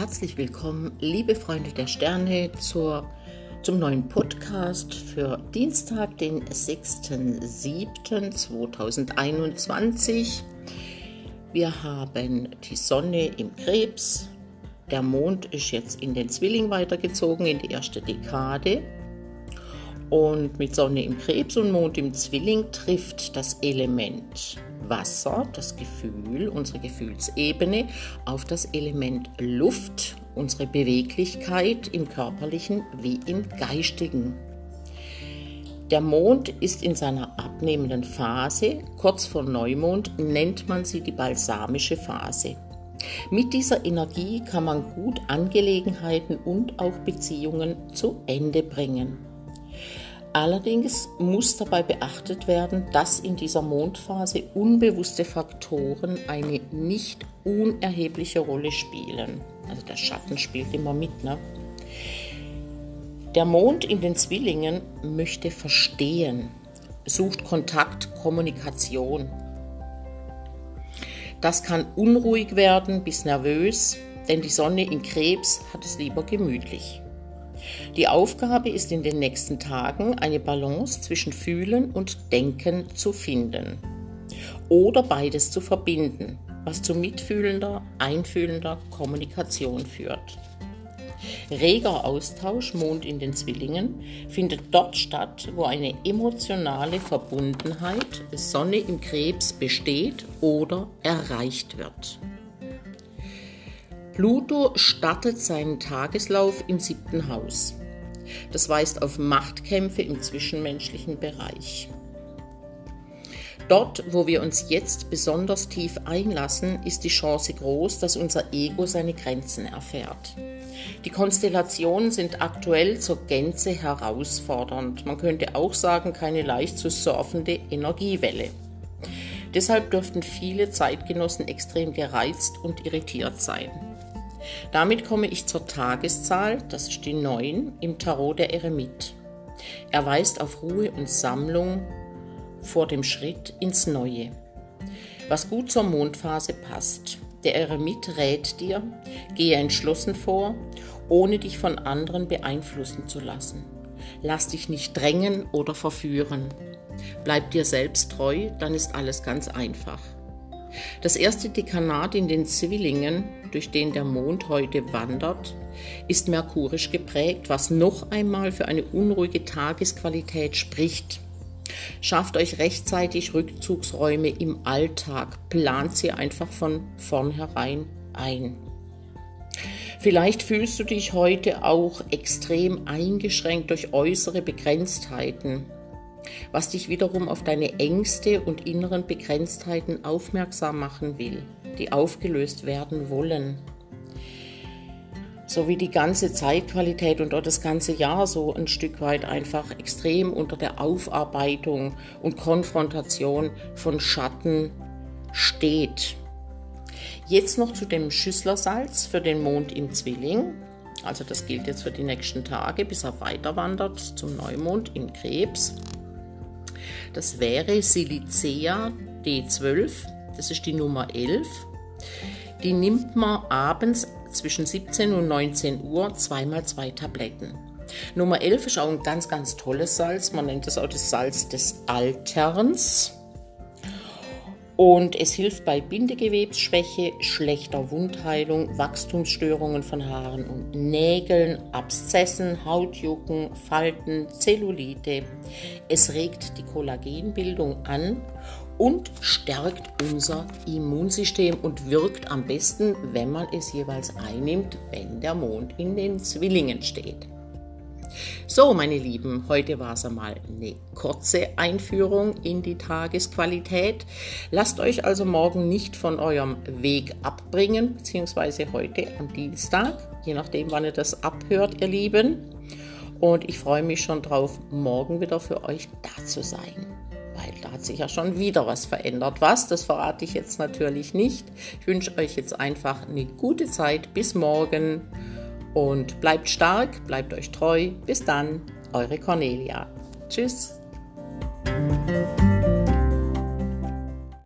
Herzlich willkommen, liebe Freunde der Sterne, zur, zum neuen Podcast für Dienstag, den 6.7.2021. Wir haben die Sonne im Krebs, der Mond ist jetzt in den Zwilling weitergezogen, in die erste Dekade. Und mit Sonne im Krebs und Mond im Zwilling trifft das Element Wasser, das Gefühl, unsere Gefühlsebene, auf das Element Luft, unsere Beweglichkeit im körperlichen wie im geistigen. Der Mond ist in seiner abnehmenden Phase, kurz vor Neumond nennt man sie die balsamische Phase. Mit dieser Energie kann man gut Angelegenheiten und auch Beziehungen zu Ende bringen. Allerdings muss dabei beachtet werden, dass in dieser Mondphase unbewusste Faktoren eine nicht unerhebliche Rolle spielen. Also der Schatten spielt immer mit. Ne? Der Mond in den Zwillingen möchte verstehen, sucht Kontakt, Kommunikation. Das kann unruhig werden bis nervös, denn die Sonne in Krebs hat es lieber gemütlich. Die Aufgabe ist in den nächsten Tagen eine Balance zwischen Fühlen und Denken zu finden oder beides zu verbinden, was zu mitfühlender, einfühlender Kommunikation führt. Reger Austausch Mond in den Zwillingen findet dort statt, wo eine emotionale Verbundenheit Sonne im Krebs besteht oder erreicht wird. Pluto startet seinen Tageslauf im siebten Haus. Das weist auf Machtkämpfe im zwischenmenschlichen Bereich. Dort, wo wir uns jetzt besonders tief einlassen, ist die Chance groß, dass unser Ego seine Grenzen erfährt. Die Konstellationen sind aktuell zur Gänze herausfordernd. Man könnte auch sagen, keine leicht zu surfende Energiewelle. Deshalb dürften viele Zeitgenossen extrem gereizt und irritiert sein. Damit komme ich zur Tageszahl, das ist die 9 im Tarot der Eremit. Er weist auf Ruhe und Sammlung vor dem Schritt ins Neue, was gut zur Mondphase passt. Der Eremit rät dir, gehe entschlossen vor, ohne dich von anderen beeinflussen zu lassen. Lass dich nicht drängen oder verführen. Bleib dir selbst treu, dann ist alles ganz einfach. Das erste Dekanat in den Zwillingen, durch den der Mond heute wandert, ist merkurisch geprägt, was noch einmal für eine unruhige Tagesqualität spricht. Schafft euch rechtzeitig Rückzugsräume im Alltag, plant sie einfach von vornherein ein. Vielleicht fühlst du dich heute auch extrem eingeschränkt durch äußere Begrenztheiten was dich wiederum auf deine Ängste und inneren Begrenztheiten aufmerksam machen will, die aufgelöst werden wollen. So wie die ganze Zeitqualität und auch das ganze Jahr so ein Stück weit einfach extrem unter der Aufarbeitung und Konfrontation von Schatten steht. Jetzt noch zu dem Schüsslersalz für den Mond im Zwilling. Also das gilt jetzt für die nächsten Tage, bis er weiter wandert zum Neumond im Krebs. Das wäre Silicea D12, das ist die Nummer 11. Die nimmt man abends zwischen 17 und 19 Uhr zweimal zwei Tabletten. Nummer 11 ist auch ein ganz, ganz tolles Salz. Man nennt es auch das Salz des Alterns. Und es hilft bei Bindegewebsschwäche, schlechter Wundheilung, Wachstumsstörungen von Haaren und Nägeln, Abszessen, Hautjucken, Falten, Zellulite. Es regt die Kollagenbildung an und stärkt unser Immunsystem und wirkt am besten, wenn man es jeweils einnimmt, wenn der Mond in den Zwillingen steht. So, meine Lieben, heute war es einmal eine kurze Einführung in die Tagesqualität. Lasst euch also morgen nicht von eurem Weg abbringen, beziehungsweise heute am Dienstag, je nachdem, wann ihr das abhört, ihr Lieben. Und ich freue mich schon drauf, morgen wieder für euch da zu sein. Weil da hat sich ja schon wieder was verändert. Was, das verrate ich jetzt natürlich nicht. Ich wünsche euch jetzt einfach eine gute Zeit. Bis morgen und bleibt stark, bleibt euch treu. Bis dann, eure Cornelia. Tschüss.